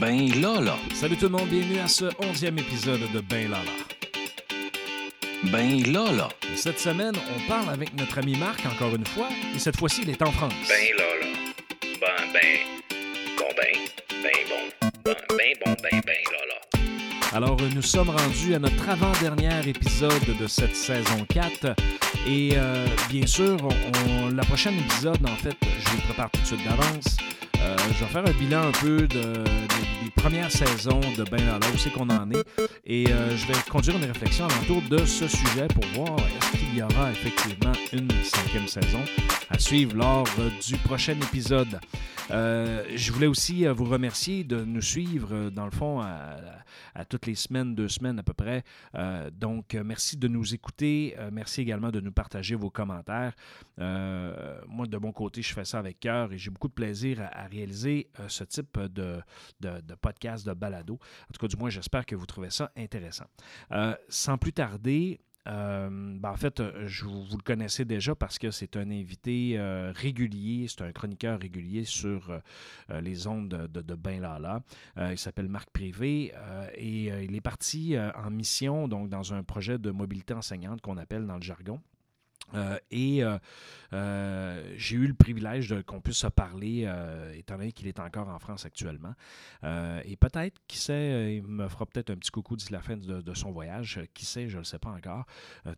Ben là, là. Salut tout le monde, bienvenue à ce onzième épisode de Ben Lala. Ben là, là. Cette semaine, on parle avec notre ami Marc encore une fois, et cette fois-ci, il est en France. Ben là, là. Ben, ben. Bon, ben. Ben, bon. Ben, ben, bon, ben, ben, là, là. Alors, nous sommes rendus à notre avant-dernier épisode de cette saison 4. Et euh, bien sûr, on, la prochaine épisode, en fait, je vous le prépare tout de suite d'avance. Euh, je vais faire un bilan un peu de, de- des premières saisons de Ben Lala, où c'est qu'on en est. Et euh, je vais conduire une réflexion autour de ce sujet pour voir est-ce qu'il y aura effectivement une cinquième saison à suivre lors euh, du prochain épisode. Euh, je voulais aussi vous remercier de nous suivre, dans le fond, à, toutes les semaines, deux semaines à peu près. Donc, merci de nous écouter. Merci également de nous partager vos commentaires. Moi, de mon côté, je fais ça avec cœur et j'ai beaucoup de plaisir à, réaliser ce type de, de podcast, de balado. En tout cas, du moins, j'espère que vous trouvez ça intéressant. Euh, sans plus tarder, euh, ben, en fait, euh, je, vous le connaissez déjà parce que c'est un invité régulier, c'est un chroniqueur régulier sur les ondes de, de, Ben Lala. Il s'appelle Marc Privé et il est parti en mission donc dans un projet de mobilité enseignante qu'on appelle dans le jargon. Euh, et euh, euh, j'ai eu le privilège qu'on puisse se parler, étant donné qu'il est encore en France actuellement. Et peut-être, qui sait, il me fera peut-être un petit coucou d'ici la fin de, son voyage. Qui sait, je ne le sais pas encore.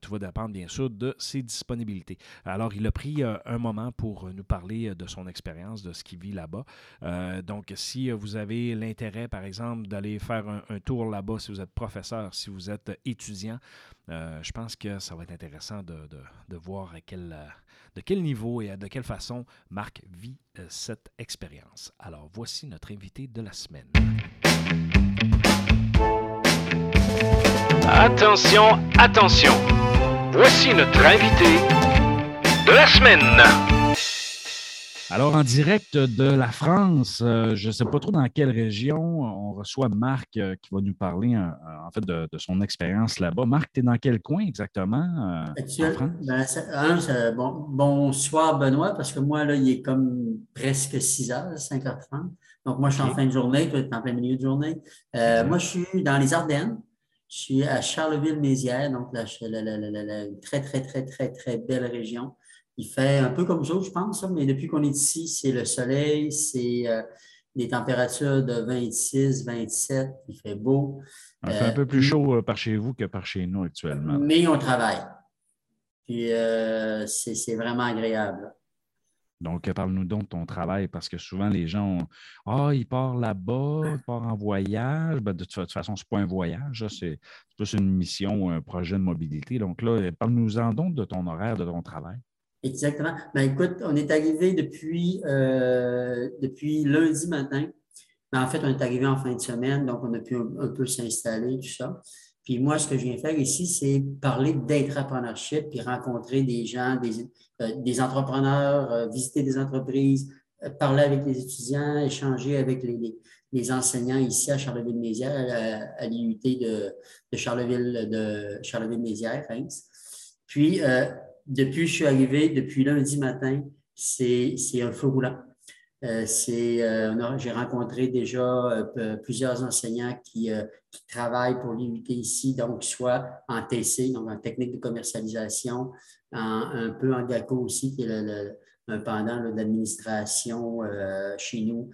Tout va dépendre, bien sûr, de ses disponibilités. Alors, il a pris un moment pour nous parler de son expérience, de ce qu'il vit là-bas. Donc, si vous avez l'intérêt, par exemple, d'aller faire un tour là-bas, si vous êtes professeur, si vous êtes étudiant, euh, je pense que ça va être intéressant de, de- de voir quel, euh, de quel niveau et de quelle façon Marc vit euh, cette expérience. Alors, voici notre invité de la semaine. Attention, attention. Voici notre invité de la semaine. Alors, en direct de la France, euh, je ne sais pas trop dans quelle région, on reçoit Marc euh, qui va nous parler euh, en fait de, de son expérience là-bas. Marc, tu es dans quel coin exactement euh, en Actuel- France? ben, ça- bon, bonsoir Benoît, parce que moi, là, il est comme presque 6 heures, 5h30. Donc, moi, je suis en fin de journée, toi, tu es en plein milieu de journée. Euh, moi, je suis dans les Ardennes. Je suis à Charleville-Mézières, donc la, la- très, très, très, très, très belle région. Il fait un peu comme ça, je pense, ça, mais depuis qu'on est ici, c'est le soleil, c'est euh, des températures de 26, 27, il fait beau. Il fait un Euh, peu plus chaud euh, par chez vous que par chez nous actuellement. Mais on travaille. Puis euh, c'est vraiment agréable. Donc, parle-nous donc de ton travail, parce que souvent les gens ont Ah, il part là-bas, il part en voyage. Ben, de, toute- façon, ce n'est pas un voyage, c'est plus une mission, un projet de mobilité. Donc là, euh, parle-nous-en donc de ton horaire, de ton travail. Exactement. Ben, écoute, on est arrivé depuis, euh, depuis lundi matin. Ben, en fait, on est arrivé en fin de semaine, donc on a pu un, peu s'installer, tout ça. Puis moi, ce que je viens faire ici, c'est parler d'entrepreneurship, puis rencontrer des gens, des, euh, des entrepreneurs, euh, visiter des entreprises, parler avec les étudiants, échanger avec les, les, enseignants ici à Charleville-Mézières, à, l'IUT de, de Charleville, de Charleville-Mézières, Reims. Puis, depuis que je suis arrivé, depuis lundi matin, c'est un feu roulant. Euh, euh, J'ai rencontré déjà euh, plusieurs enseignants qui, euh, qui travaillent pour l'IUT ici, donc soit en TC, donc en technique de commercialisation, en- un peu en GACO aussi, qui est le, le- un pendant l'administration euh, chez nous.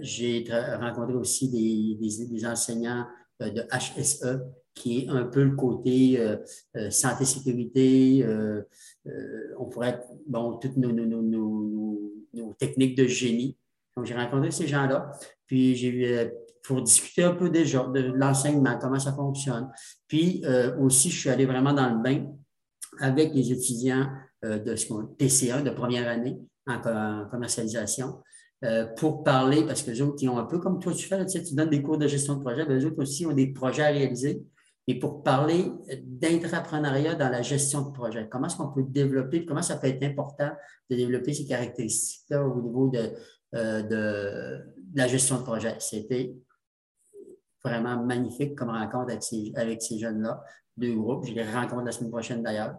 J'ai rencontré aussi des, des, des enseignants de HSE, qui est un peu le côté euh, euh, santé-sécurité, euh, euh, on pourrait bon, toutes nos, nos, nos, nos, techniques de génie. Donc, j'ai rencontré ces gens-là, puis j'ai eu, euh, pour discuter un peu déjà de l'enseignement, comment ça fonctionne. Puis euh, aussi, je suis allé vraiment dans le bain avec les étudiants de ce qu'on TC1 de première année en, co- en commercialisation euh, pour parler, parce que les autres, ils ont un peu comme toi, tu fais, tu, sais, tu donnes des cours de gestion de projet, mais les autres aussi ont des projets à réaliser. Et pour parler d'intrapreneuriat dans la gestion de projet, comment est-ce qu'on peut développer, comment ça peut être important de développer ces caractéristiques-là au niveau de, euh, de la gestion de projet? C'était vraiment magnifique comme rencontre avec ces, avec ces jeunes-là. deux groupes. Je les rencontre la semaine prochaine d'ailleurs.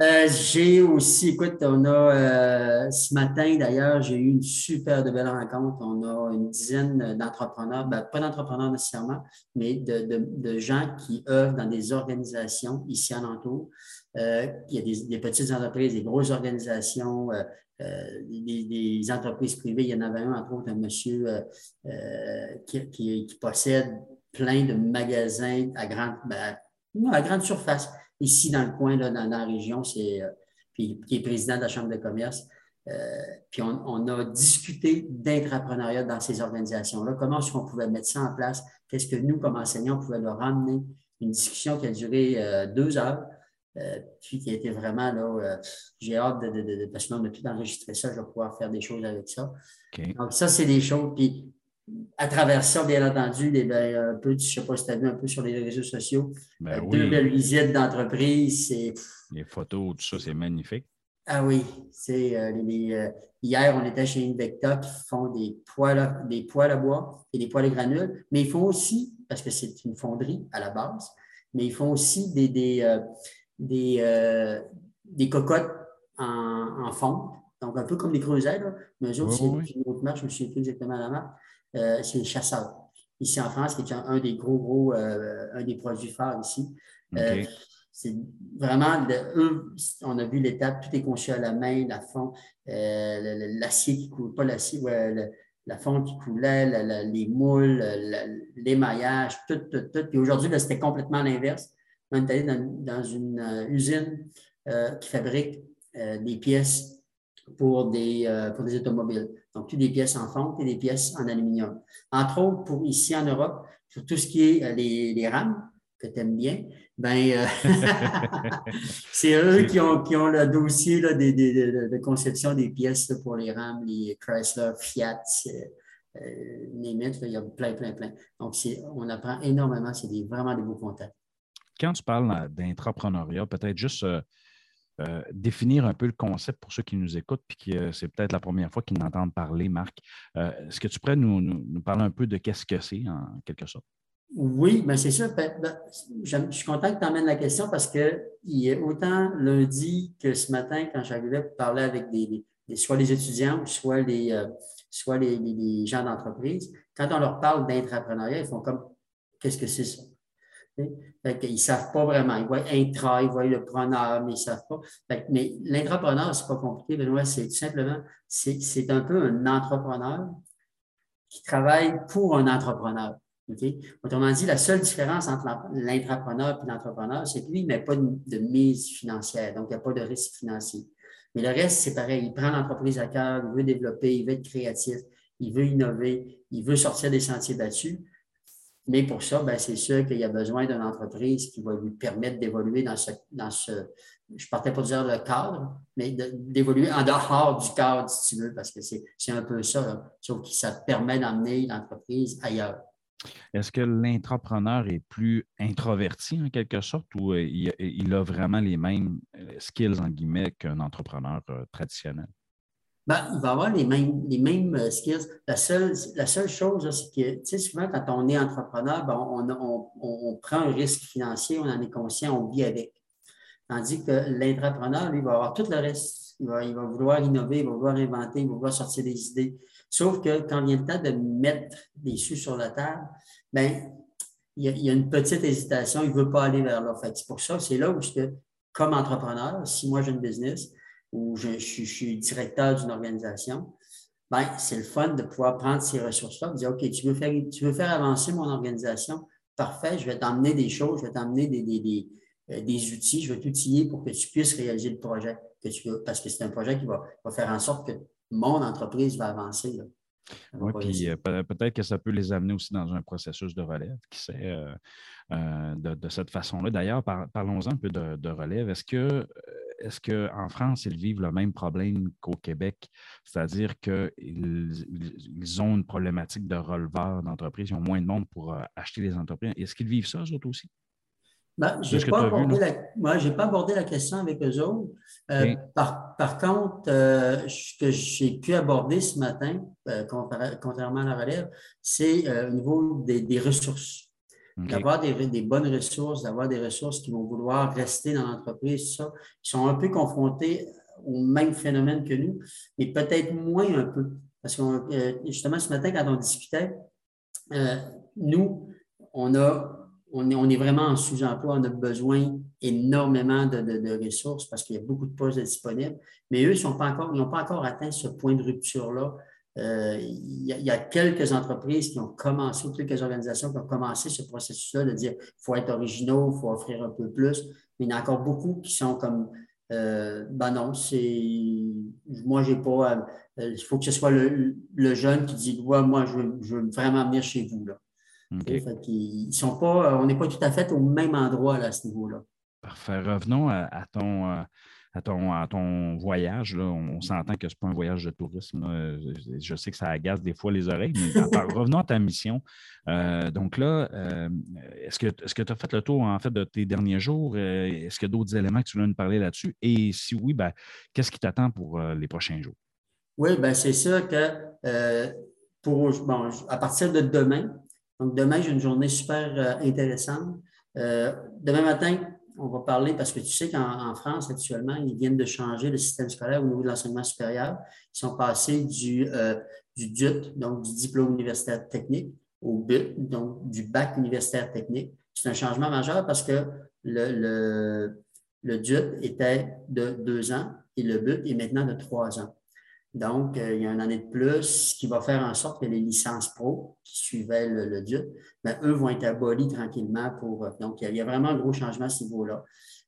Euh, j'ai aussi, écoute, on a euh, ce matin d'ailleurs, j'ai eu une super belle rencontre. On a une dizaine d'entrepreneurs, ben, pas d'entrepreneurs nécessairement, mais de, gens qui œuvrent dans des organisations ici alentour. Euh, il y a des, petites entreprises, des grosses organisations, euh, des, entreprises privées. Il y en avait un, entre autres, un monsieur qui, possède plein de magasins à grande, ben, à grande surface ici dans le coin, là, dans, la région, c'est, euh, puis, qui est président de la Chambre de commerce. Euh, puis on, a discuté d'intrapreneuriat dans ces organisations-là. Comment est-ce qu'on pouvait mettre ça en place? Qu'est-ce que nous, comme enseignants, on pouvait leur ramener? Une discussion qui a duré euh, deux heures, puis qui a été vraiment là. j'ai hâte de, de, de, parce qu'on a tout enregistré ça, je vais pouvoir faire des choses avec ça. Donc, ça, c'est des choses. Puis à travers ça, bien entendu, des, ben, un peu, je ne sais pas si tu as vu un peu sur les réseaux sociaux, ben deux belles visites d'entreprise. Les photos, tout ça, c'est magnifique. Ah oui, c'est euh, euh, hier, on était chez Invecta qui font des poêles, à, des poêles à bois et des poêles à granules, mais ils font aussi, parce que c'est une fonderie à la base, mais ils font aussi des, des, euh, des, des cocottes en, en fonte, donc un peu comme des creusets, mais eux autres, c'est une autre marque, je ne me souviens plus exactement la marque. Euh, c'est les chasseurs. Ici en France, qui est un, des gros, gros, euh, un des produits phares ici. Euh, c'est vraiment, eux, on a vu l'étape, tout est conçu à la main, la fond, l'acier qui coule, pas l'acier, la fonte qui coulait, les moules, l'émaillage, tout, tout, tout. Puis aujourd'hui, c'était complètement l'inverse. On est allé dans, une usine qui fabrique des pièces pour des, pour des automobiles. Donc, toutes des pièces en fonte et des pièces en aluminium. Entre autres, pour ici en Europe, sur tout ce qui est euh, les, rames, que tu aimes bien, ben, euh, c'est eux qui ont, qui ont le dossier là, de, de, conception des pièces pour les rames, les Chrysler, Fiat, euh, il y a plein, plein, plein. Donc, on apprend énormément, c'est vraiment des beaux contacts. Quand tu parles d'entrepreneuriat, peut-être juste euh, définir un peu le concept pour ceux qui nous écoutent, puis que euh, c'est peut-être la première fois qu'ils n'entendent parler, Marc. Euh, est-ce que tu pourrais nous, parler un peu de qu'est-ce que c'est, en quelque sorte? Oui, mais c'est ça. Ben, ben, je, suis content que tu emmènes la question parce que il y a autant lundi que ce matin, quand j'arrivais pour parler avec des, soit les étudiants, soit les, soit les, gens d'entreprise, quand on leur parle d'intrapreneuriat, ils font comme qu'est-ce que c'est ça? Ils ne savent pas vraiment. Ils voient intra, ils voient le preneur, mais ils ne savent pas. mais l'entrepreneur, ce n'est pas compliqué, Benoît, c'est tout simplement, c'est un peu un entrepreneur qui travaille pour un entrepreneur. Autrement dit, la seule différence entre l'entrepreneur et l'entrepreneur, c'est que lui, il met pas de, mise financière, donc il n'y a pas de risque financier. Mais le reste, c'est pareil. Il prend l'entreprise à cœur, il veut développer, il veut être créatif, il veut innover, il veut sortir des sentiers battus. Mais pour ça, ben, c'est sûr qu'il y a besoin d'une entreprise qui va lui permettre d'évoluer dans ce, dans ce, je partais pas dire le cadre, mais d'évoluer en dehors du cadre, si tu veux, parce que c'est un peu ça, sauf que ça permet d'amener l'entreprise ailleurs. Est-ce que l'entrepreneur est plus introverti en quelque sorte ou euh, il, a vraiment les mêmes euh, skills, guillemets, qu'un entrepreneur euh, traditionnel? Ben, il va avoir les mêmes, les mêmes euh, skills. La seule, la seule chose, c'est que, tu sais, souvent, quand on est entrepreneur, ben, on, on, prend un risque financier, on en est conscient, on vit avec. Tandis que l'entrepreneur, lui, va avoir tout le reste. Il va, il va vouloir innover, il va vouloir inventer, il va vouloir sortir des idées. Sauf que quand vient le temps de mettre des sous sur la table, ben, il y a, il y a une petite hésitation, il ne veut pas aller vers là. C'est pour ça, c'est là où, je, comme entrepreneur, si moi j'ai une business, ou je, suis directeur d'une organisation, ben, c'est le fun de pouvoir prendre ces ressources-là dire, OK, tu veux, faire, tu veux faire avancer mon organisation, parfait, je vais t'emmener des choses, je vais t'emmener des, des, des, euh, des, outils, je vais t'outiller pour que tu puisses réaliser le projet que tu veux, parce que c'est un projet qui va, va, faire en sorte que mon entreprise va avancer. Là. Oui, puis euh, peut-être que ça peut les amener aussi dans un processus de relève, qui sait, euh, de, de, cette façon-là. D'ailleurs, parlons-en un peu de, de relève. Est-ce que est-ce qu'en France, ils vivent le même problème qu'au Québec? C'est-à-dire qu'ils ils ont une problématique de releveur d'entreprise, ils ont moins de monde pour euh, acheter des entreprises. Est-ce qu'ils vivent ça, eux autres aussi? Ben, je n'ai pas, abordé la... pas abordé la question avec eux autres. Euh, par, par, contre, euh, ce que j'ai pu aborder ce matin, contrairement à la relève, c'est au niveau des, des ressources. D'avoir des, bonnes ressources, d'avoir des ressources qui vont vouloir rester dans l'entreprise, ça. Ils sont un peu confrontés au même phénomène que nous, mais peut-être moins un peu. Parce que euh, justement, ce matin, quand on discutait, euh, nous, on, a, on, est, on est vraiment en sous-emploi, on a besoin énormément de, ressources parce qu'il y a beaucoup de postes disponibles, mais eux, ils n'ont pas, encore, pas encore atteint ce point de rupture-là. Euh, il, y a, quelques entreprises qui ont commencé, ou quelques organisations qui ont commencé ce processus-là de dire qu'il faut être originaux, il faut offrir un peu plus, mais il y en a encore beaucoup qui sont comme euh, ben non, c'est. Moi, j'ai pas. Euh, il faut que ce soit le, jeune qui dit ouais, moi, je veux, vraiment venir chez vous. Là. ils sont pas, on n'est pas tout à fait au même endroit à ce niveau-là. Parfait. Revenons à, ton, à ton, à ton voyage. Là. On, s'entend que ce n'est pas un voyage de tourisme. Je, sais que ça agace des fois les oreilles, mais revenons à ta mission. Euh, donc là, euh, est-ce que tu as fait le tour en fait de tes derniers jours? Est-ce qu'il y a d'autres éléments que tu veux nous parler là-dessus? Et si oui, ben, qu'est-ce qui t'attend pour les prochains jours? Oui, ben c'est ça que pour bon, à partir de demain, donc demain, j'ai une journée super intéressante. demain matin, on va parler parce que tu sais qu'en France, actuellement, ils viennent de changer le système scolaire au niveau de l'enseignement supérieur. Ils sont passés du, euh, du DUT, donc du diplôme universitaire technique, au BUT, donc du bac universitaire technique. C'est un changement majeur parce que le, le, le DUT était de deux ans et le BUT est maintenant de trois ans. Donc, euh, il y a une année de plus, qui va faire en sorte que les licences pro qui suivaient le, le DUT, ben, eux vont être abolis tranquillement pour. Euh, donc, il y, a, vraiment un gros changement à ce niveau-là.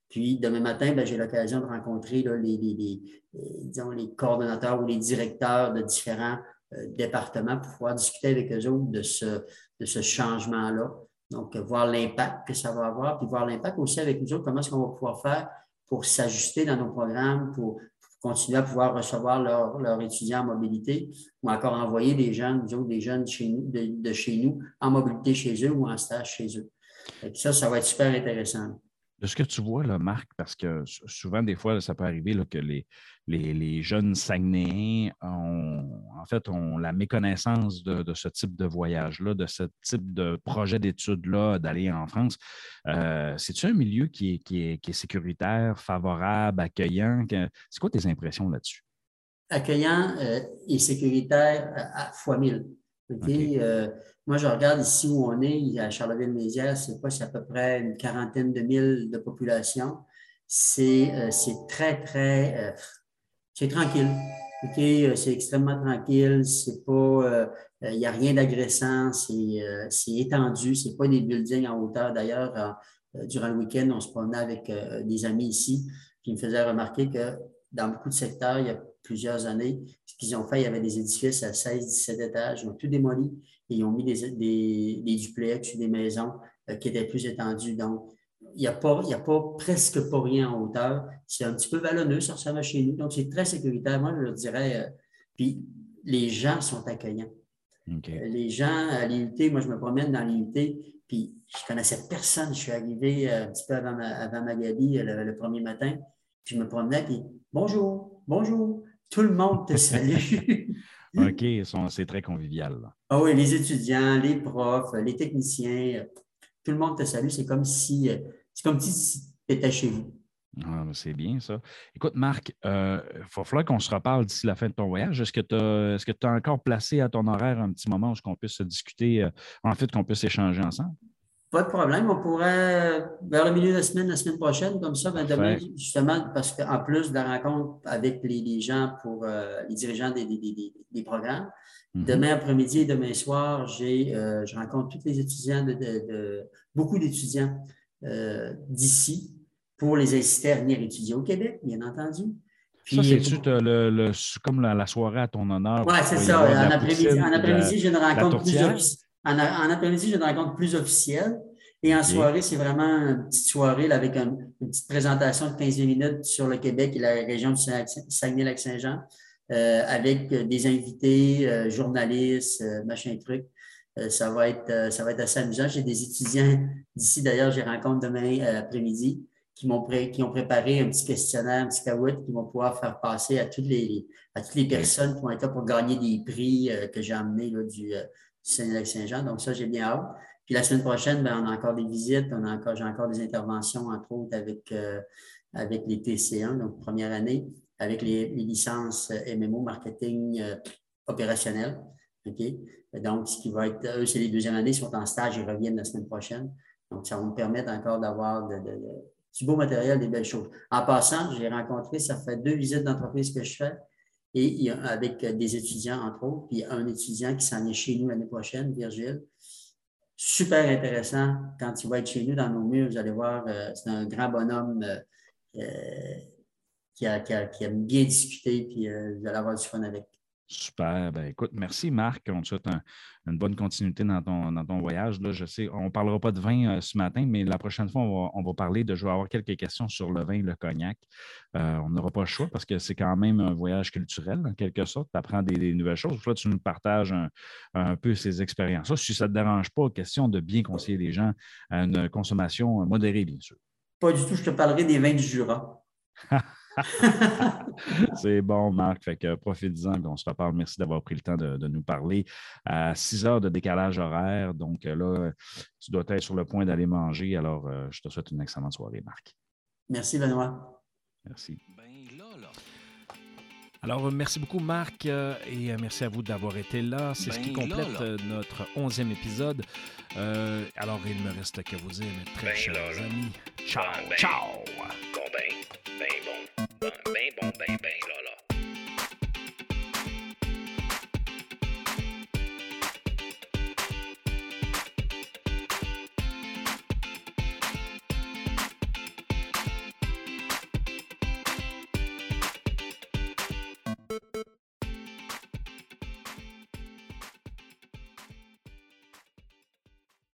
Puis, demain matin, ben, j'ai l'occasion de rencontrer les, les, disons, les coordonnateurs ou les directeurs de différents euh, départements pour pouvoir discuter avec eux autres de ce, de ce changement-là. Donc, voir l'impact que ça va avoir, puis voir l'impact aussi avec nous autres, comment est-ce qu'on va pouvoir faire pour s'ajuster dans nos programmes, pour continuer à pouvoir recevoir leurs étudiants en mobilité ou encore envoyer des jeunes, des jeunes chez nous, de, chez nous en mobilité chez eux ou en stage chez eux. ça, ça va être super intéressant de ce que tu vois, là, Marc, parce que souvent, des fois, ça peut arriver que les, les, jeunes Saguenayens ont, en fait, ont la méconnaissance de, ce type de voyage-là, de ce type de projet d'études-là, d'aller en France. Euh, C'est-tu un milieu qui est, qui, est, sécuritaire, favorable, accueillant? C'est quoi tes impressions là-dessus? Accueillant euh, et sécuritaire à, fois mille. Euh, moi, je regarde ici où on est, à Charleville-Mézières, c'est pas, c'est à peu près une quarantaine de mille de population. C'est euh, très, très, euh, c'est tranquille. C'est extrêmement tranquille. C'est pas, il n'y a rien d'agressant. C'est étendu. C'est pas des buildings en hauteur. D'ailleurs, durant le week-end, on se promenait avec des amis ici qui me faisaient remarquer que dans beaucoup de secteurs, il y a plusieurs années, ce qu'ils ont fait, il y avait des édifices à 16, 17 étages. Ils ont tout démoli et ils ont mis des, des, des duplex ou des maisons euh, qui étaient plus étendues. Donc, il n'y a, pas, a pas presque pas rien en hauteur. C'est un petit peu vallonneux, ça ressemble à chez nous. Donc, c'est très sécuritaire. Moi, je leur dirais. Euh, puis, les gens sont accueillants. Euh, les gens à l'IUT, moi, je me promène dans l'IUT, puis je connaissais personne. Je suis arrivé un petit peu avant, avant Magali le, le, premier matin, puis je me promenais, puis bonjour, bonjour, tout le monde te salue. OK, c'est très convivial. Ah oui, les étudiants, les profs, les techniciens, tout le monde te salue. C'est comme si euh, c'est comme si tu étais chez vous. Ah, c'est bien ça. Écoute, Marc, euh, il va falloir qu'on se reparle d'ici la fin de ton voyage. Est-ce que tu as, encore placé à ton horaire un petit moment où on puisse discuter, euh, en fait, qu'on puisse échanger ensemble? Pas de problème. On pourrait, vers le milieu de la semaine, la semaine prochaine, comme ça, ben, demain, justement, parce qu'en plus de la rencontre avec les, gens pour euh, les dirigeants des, des, programmes, mhm. demain après-midi et demain soir, j'ai, euh, je rencontre tous les étudiants, de, beaucoup d'étudiants euh, d'ici pour les inciter à venir étudier au Québec, bien entendu. ça, c'est-tu le, comme la, soirée à ton honneur? Oui, c'est ça. En après-midi, j'ai une rencontre plus en, après-midi, j'ai une rencontre plus officielle. Et en soirée, c'est vraiment une petite soirée avec une, petite présentation de 15 minutes sur le Québec et la région du Saguenay-Lac-Saint-Jean, euh, avec des invités, euh, journalistes, euh, machin truc. ça, va être, ça va être assez amusant. J'ai des étudiants d'ici, d'ailleurs, j'ai rencontre demain après-midi qui, m'ont qui ont préparé un petit questionnaire, un petit caout qui vont pouvoir faire passer à toutes les, à toutes les personnes qui vont être là pour gagner des prix que j'ai amenés là, du, Saint-Jean. Donc, ça, j'ai bien hâte. Puis la semaine prochaine, ben, on a encore des visites, on a encore, j'ai encore des interventions, entre autres, avec, avec les TC1, donc première année, avec les, licences MMO, marketing opérationnel. OK? Donc, ce qui va être, eux, c'est les deuxièmes années, ils sont en stage, ils reviennent la semaine prochaine. Donc, ça va me permettre encore d'avoir du beau matériel, des belles choses. En passant, j'ai rencontré, ça fait deux visites d'entreprise que je fais, et avec des étudiants, entre autres, puis un étudiant qui s'en est chez nous l'année prochaine, Virgile. Super intéressant. Quand il va être chez nous dans nos murs, vous allez voir, euh, c'est un grand bonhomme euh, euh, qui, a, qui, a, aime bien discuter, puis vous allez avoir du fun avec. Super. Ben, écoute, merci Marc. On te souhaite une bonne continuité dans ton, dans ton voyage. Là, je sais, on ne parlera pas de vin euh, ce matin, mais la prochaine fois, on va, parler de. Je vais avoir quelques questions sur le vin, le cognac. Euh, on n'aura pas le choix parce que c'est quand même un voyage culturel, en quelque sorte. Tu apprends des, nouvelles choses. Toi, tu nous partages un, peu ces expériences. Si ça ne te dérange pas, question de bien conseiller les gens à une consommation modérée, bien sûr. Pas du tout. Je te parlerai des vins du Jura. C'est bon, Marc. Fait que profite-en. On se reparle. Merci d'avoir pris le temps de, nous parler. À 6 heures de décalage horaire. Donc là, tu dois être sur le point d'aller manger. Alors, euh, je te souhaite une excellente soirée, Marc. Merci, Benoît. Merci. Ben, alors, merci beaucoup, Marc, euh, et euh, merci à vous d'avoir été là. C'est ce qui ben, complète notre onzième épisode. alors, il me reste qu'à vous dire, mes très ben, chers amis, ciao, ciao! Ben bon, ben bon, ben